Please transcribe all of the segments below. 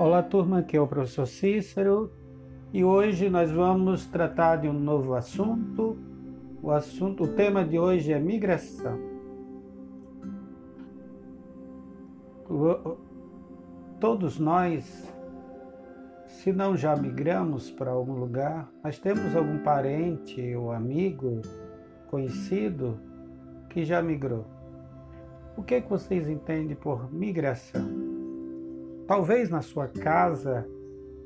Olá, turma, aqui é o professor Cícero e hoje nós vamos tratar de um novo assunto. O assunto, o tema de hoje é migração. Todos nós, se não já migramos para algum lugar, mas temos algum parente ou amigo conhecido que já migrou. O que, é que vocês entendem por migração? Talvez na sua casa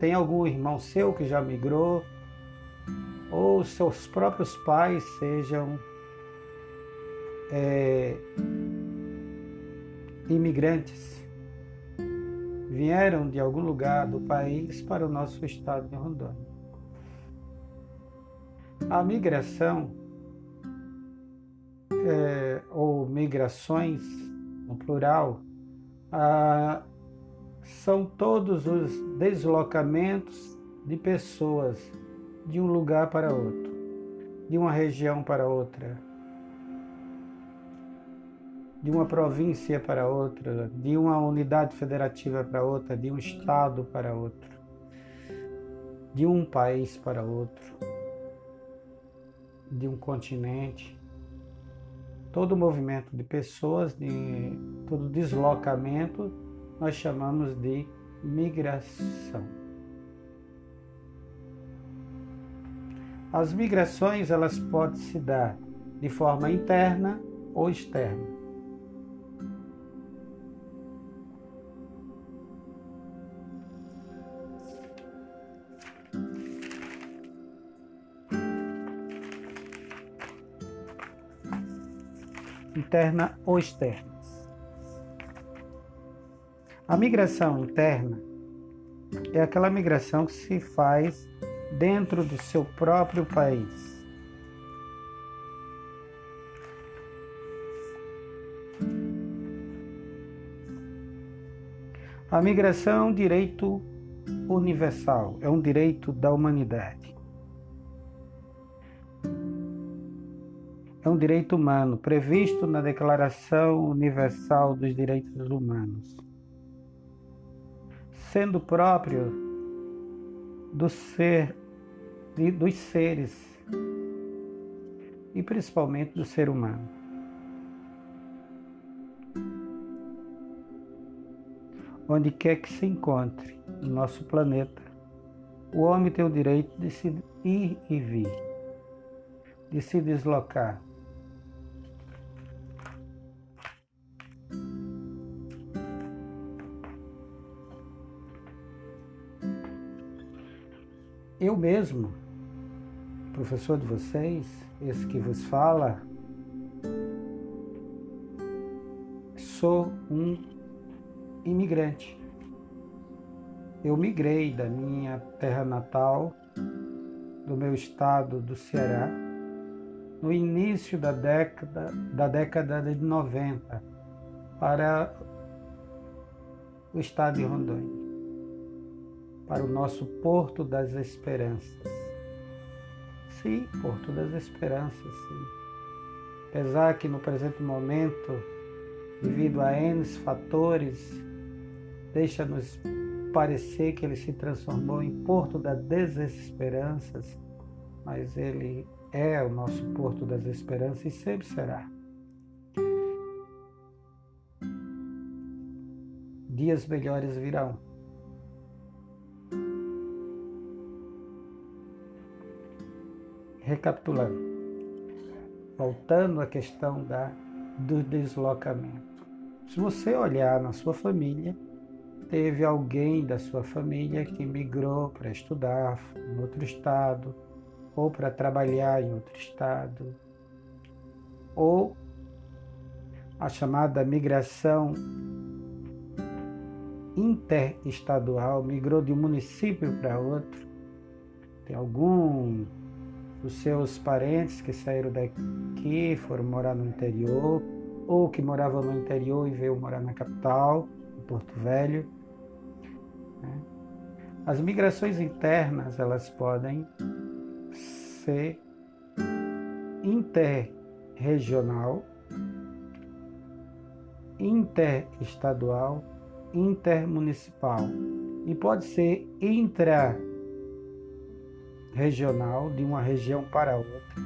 tenha algum irmão seu que já migrou, ou seus próprios pais sejam é, imigrantes, vieram de algum lugar do país para o nosso estado de Rondônia. A migração, é, ou migrações, no plural, a, são todos os deslocamentos de pessoas de um lugar para outro, de uma região para outra, de uma província para outra, de uma unidade federativa para outra, de um estado para outro, de um país para outro, de um continente. Todo movimento de pessoas, de todo deslocamento nós chamamos de migração. As migrações elas podem se dar de forma interna ou externa. Interna ou externa. A migração interna é aquela migração que se faz dentro do seu próprio país. A migração é um direito universal, é um direito da humanidade. É um direito humano previsto na Declaração Universal dos Direitos Humanos sendo próprio do ser e dos seres e principalmente do ser humano. Onde quer que se encontre no nosso planeta, o homem tem o direito de se ir e vir, de se deslocar, Eu mesmo, professor de vocês, esse que vos fala, sou um imigrante. Eu migrei da minha terra natal, do meu estado do Ceará, no início da década, da década de 90, para o estado de Rondônia para o nosso Porto das Esperanças. Sim, Porto das Esperanças, sim. Apesar que no presente momento, devido a N fatores, deixa-nos parecer que ele se transformou em Porto das Desesperanças, mas ele é o nosso Porto das Esperanças e sempre será. Dias melhores virão. Recapitulando, voltando à questão da, do deslocamento. Se você olhar na sua família, teve alguém da sua família que migrou para estudar em outro estado, ou para trabalhar em outro estado, ou a chamada migração interestadual, migrou de um município para outro. Tem algum os seus parentes que saíram daqui, foram morar no interior, ou que moravam no interior e veio morar na capital, em Porto Velho. Né? As migrações internas, elas podem ser interregional, interestadual, intermunicipal. e pode ser intra regional de uma região para outra,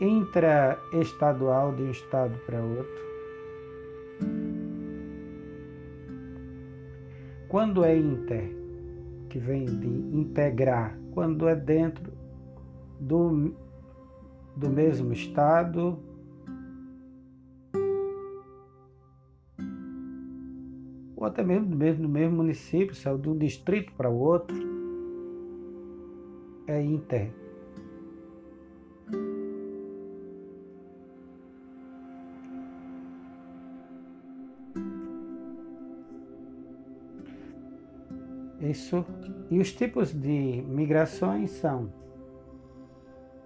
intraestadual de um estado para outro. Quando é inter, que vem de integrar, quando é dentro do, do mesmo estado, ou até mesmo do mesmo, do mesmo município, saiu de um distrito para o outro, é inter. Isso. E os tipos de migrações são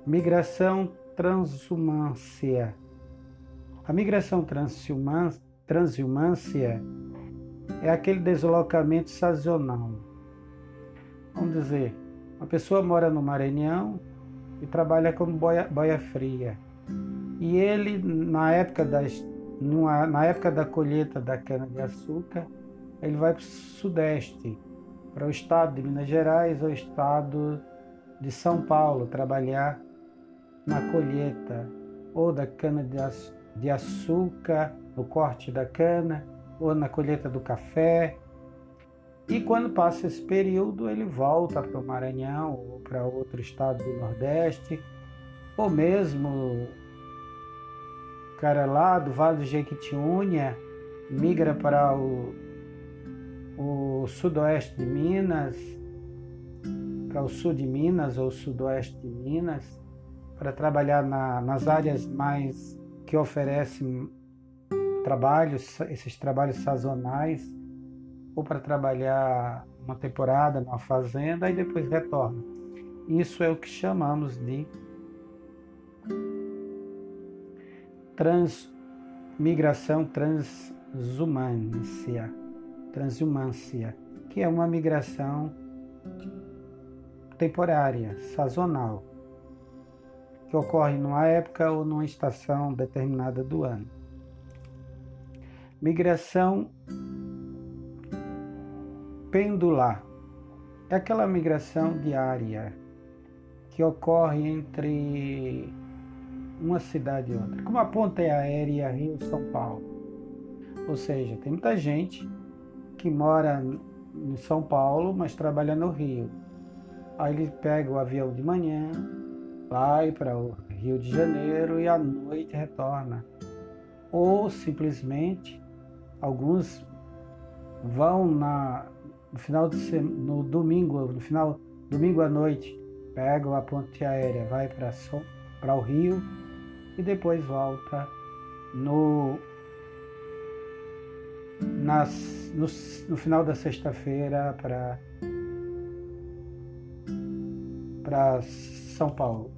migração transhumância. A migração transhumância é aquele deslocamento sazonal. Vamos dizer, uma pessoa mora no Maranhão e trabalha como boia, boia fria. E ele, na época, das, numa, na época da colheita da cana-de-açúcar, ele vai para o Sudeste, para o estado de Minas Gerais ou estado de São Paulo, trabalhar na colheita ou da cana-de-açúcar, no corte da cana, ou na colheita do café. E quando passa esse período, ele volta para o Maranhão ou para outro estado do Nordeste, ou mesmo cara lá do Vale do Jequitinhonha migra para o, o sudoeste de Minas, para o sul de Minas ou sudoeste de Minas, para trabalhar na, nas áreas mais que oferecem trabalhos, esses trabalhos sazonais, ou para trabalhar uma temporada numa fazenda e depois retorna. Isso é o que chamamos de transmigração transhumância, transhumância, que é uma migração temporária, sazonal, que ocorre numa época ou numa estação determinada do ano. Migração pendular é aquela migração diária que ocorre entre uma cidade e outra, como a ponte aérea Rio-São Paulo. Ou seja, tem muita gente que mora em São Paulo, mas trabalha no Rio. Aí ele pega o avião de manhã, vai para o Rio de Janeiro e à noite retorna. Ou simplesmente Alguns vão na, no final de no domingo, no final domingo à noite, pegam a ponte aérea, vai para o Rio e depois volta no nas, no, no final da sexta-feira para para São Paulo.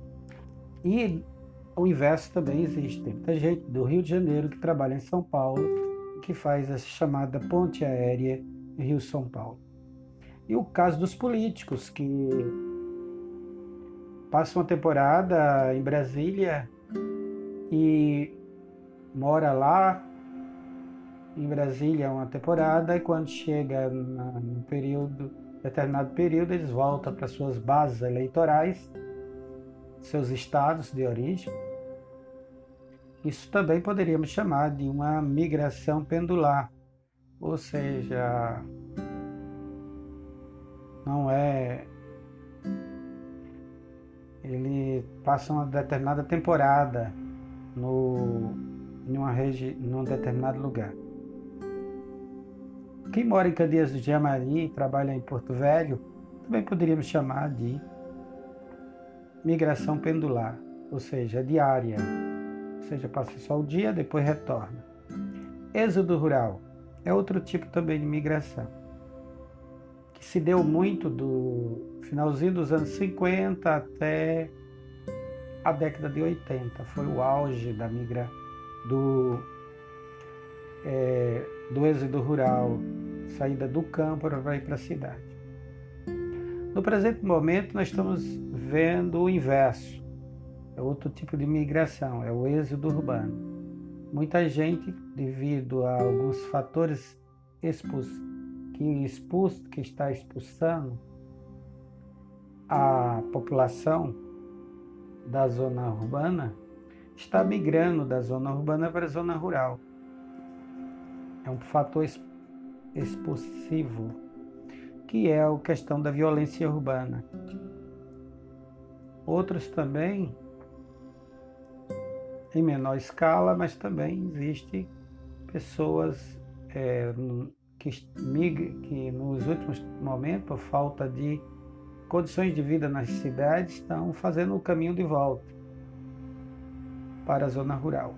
E o inverso também existe. Tem muita gente do Rio de Janeiro que trabalha em São Paulo que faz a chamada ponte aérea Rio-São Paulo. E o caso dos políticos que passam uma temporada em Brasília e mora lá em Brasília uma temporada e quando chega no período determinado período eles voltam para suas bases eleitorais, seus estados de origem isso também poderíamos chamar de uma migração pendular, ou seja, não é. Ele passa uma determinada temporada no, em uma regi, num determinado lugar. Quem mora em Candeias do Jamari e trabalha em Porto Velho, também poderíamos chamar de migração pendular, ou seja, diária seja, passa só o dia, depois retorna. Êxodo rural é outro tipo também de migração, que se deu muito do finalzinho dos anos 50 até a década de 80. Foi o auge da migra do, é, do êxodo rural, saída do campo para ir para a cidade. No presente momento, nós estamos vendo o inverso é outro tipo de migração, é o êxodo urbano. Muita gente, devido a alguns fatores expos, que, expulso, que está expulsando a população da zona urbana está migrando da zona urbana para a zona rural. É um fator expulsivo, que é a questão da violência urbana. Outros também, em menor escala, mas também existe pessoas é, que, que nos últimos momentos, por falta de condições de vida nas cidades, estão fazendo o caminho de volta para a zona rural.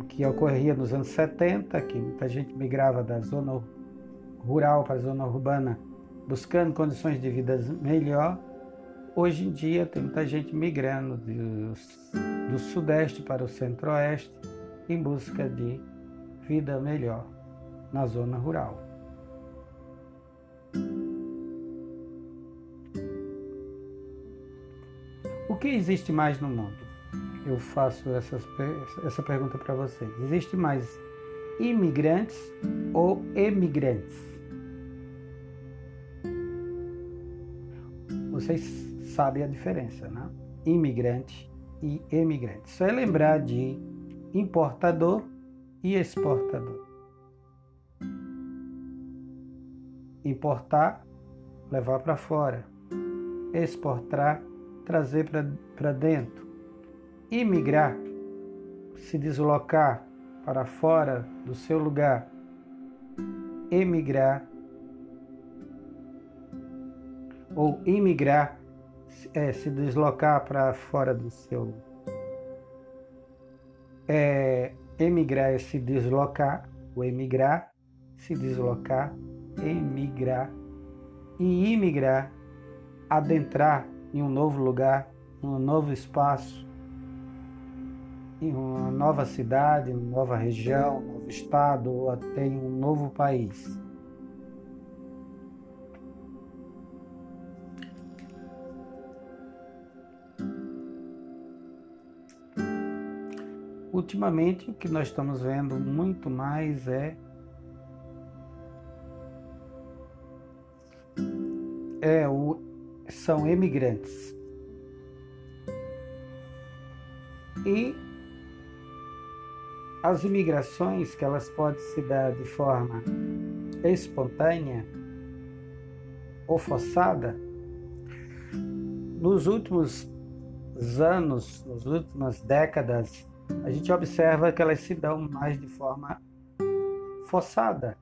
O que ocorria nos anos 70, que muita gente migrava da zona rural para a zona urbana buscando condições de vida melhor, hoje em dia tem muita gente migrando do, do sudeste para o centro-oeste em busca de vida melhor na zona rural. O que existe mais no mundo? Eu faço essas, essa pergunta para vocês. Existe mais imigrantes ou emigrantes? Vocês sabem a diferença, né? Imigrante e emigrante. Só é lembrar de importador e exportador. Importar, levar para fora. Exportar, trazer para dentro. Imigrar, se deslocar para fora do seu lugar. Emigrar ou imigrar, é, se deslocar para fora do seu. É, emigrar é se deslocar, o emigrar, se deslocar, emigrar e imigrar, adentrar em um novo lugar, um novo espaço, em uma nova cidade, uma nova região, um novo estado ou até em um novo país. Ultimamente, o que nós estamos vendo muito mais é é o são emigrantes. E as imigrações, que elas podem se dar de forma espontânea ou forçada, nos últimos anos, nas últimas décadas, a gente observa que elas se dão mais de forma forçada.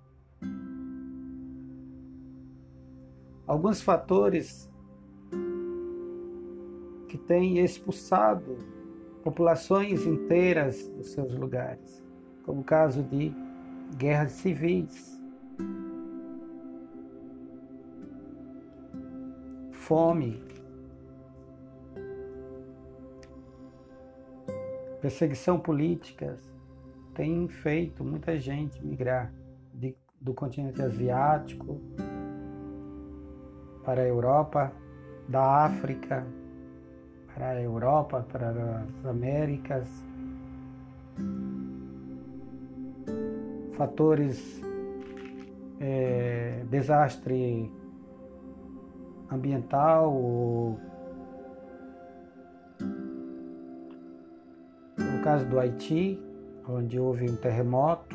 Alguns fatores que têm expulsado populações inteiras dos seus lugares, como o caso de guerras civis, fome, Perseguição política tem feito muita gente migrar de, do continente asiático para a Europa, da África para a Europa, para as Américas. Fatores, é, desastre ambiental ou caso do Haiti, onde houve um terremoto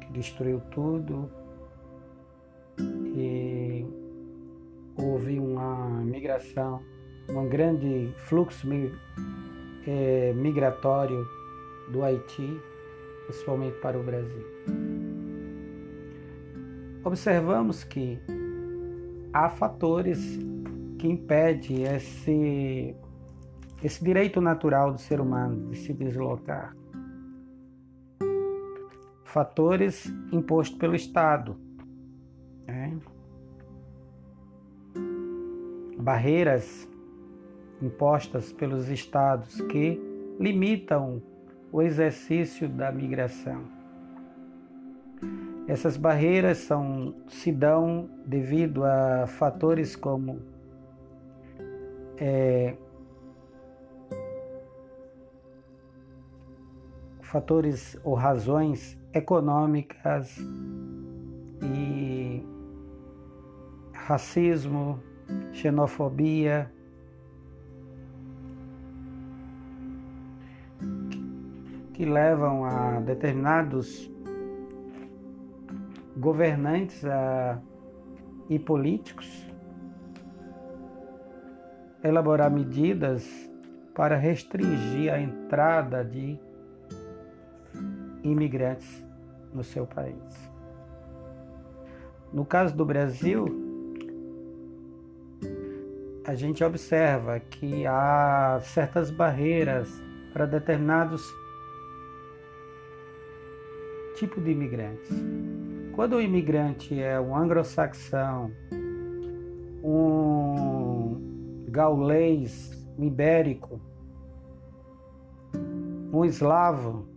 que destruiu tudo e houve uma migração, um grande fluxo é, migratório do Haiti, principalmente para o Brasil. Observamos que há fatores que impedem esse esse direito natural do ser humano de se deslocar. Fatores impostos pelo Estado. Né? Barreiras impostas pelos Estados que limitam o exercício da migração. Essas barreiras são, se dão devido a fatores como é, fatores ou razões econômicas e racismo, xenofobia, que levam a determinados governantes a, e políticos elaborar medidas para restringir a entrada de imigrantes no seu país. No caso do Brasil, a gente observa que há certas barreiras para determinados tipos de imigrantes. Quando o imigrante é um anglo-saxão, um gaulês, um ibérico, um eslavo,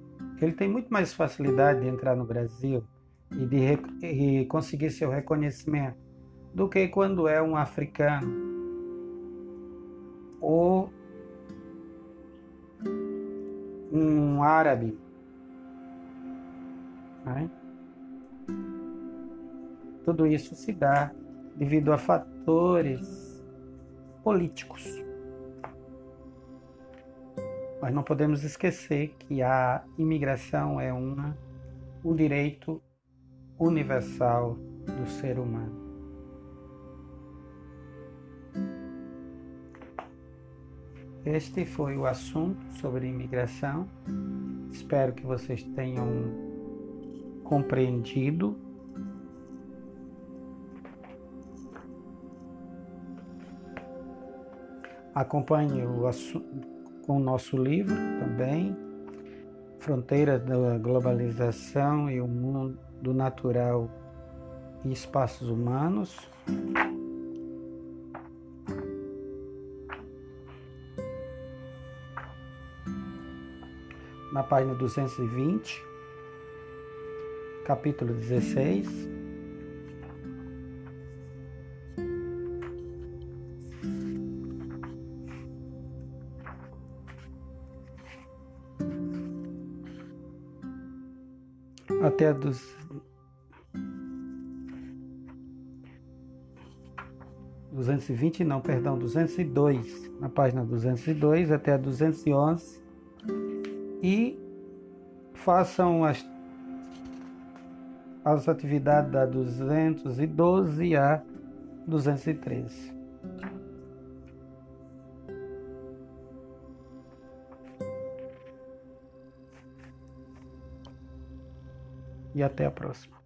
ele tem muito mais facilidade de entrar no Brasil e de e conseguir seu reconhecimento do que quando é um africano ou um árabe. Né? Tudo isso se dá devido a fatores políticos. Mas não podemos esquecer que a imigração é uma, um direito universal do ser humano. Este foi o assunto sobre imigração. Espero que vocês tenham compreendido. Acompanhe o assunto com o nosso livro também, Fronteiras da Globalização e o Mundo Natural e Espaços Humanos. Na página 220, capítulo 16. Até dos duzentos e vinte não, perdão, duzentos e dois na página duzentos e dois até duzentos e onze. E façam as as atividades da duzentos e doze a duzentos e treze e até a próxima.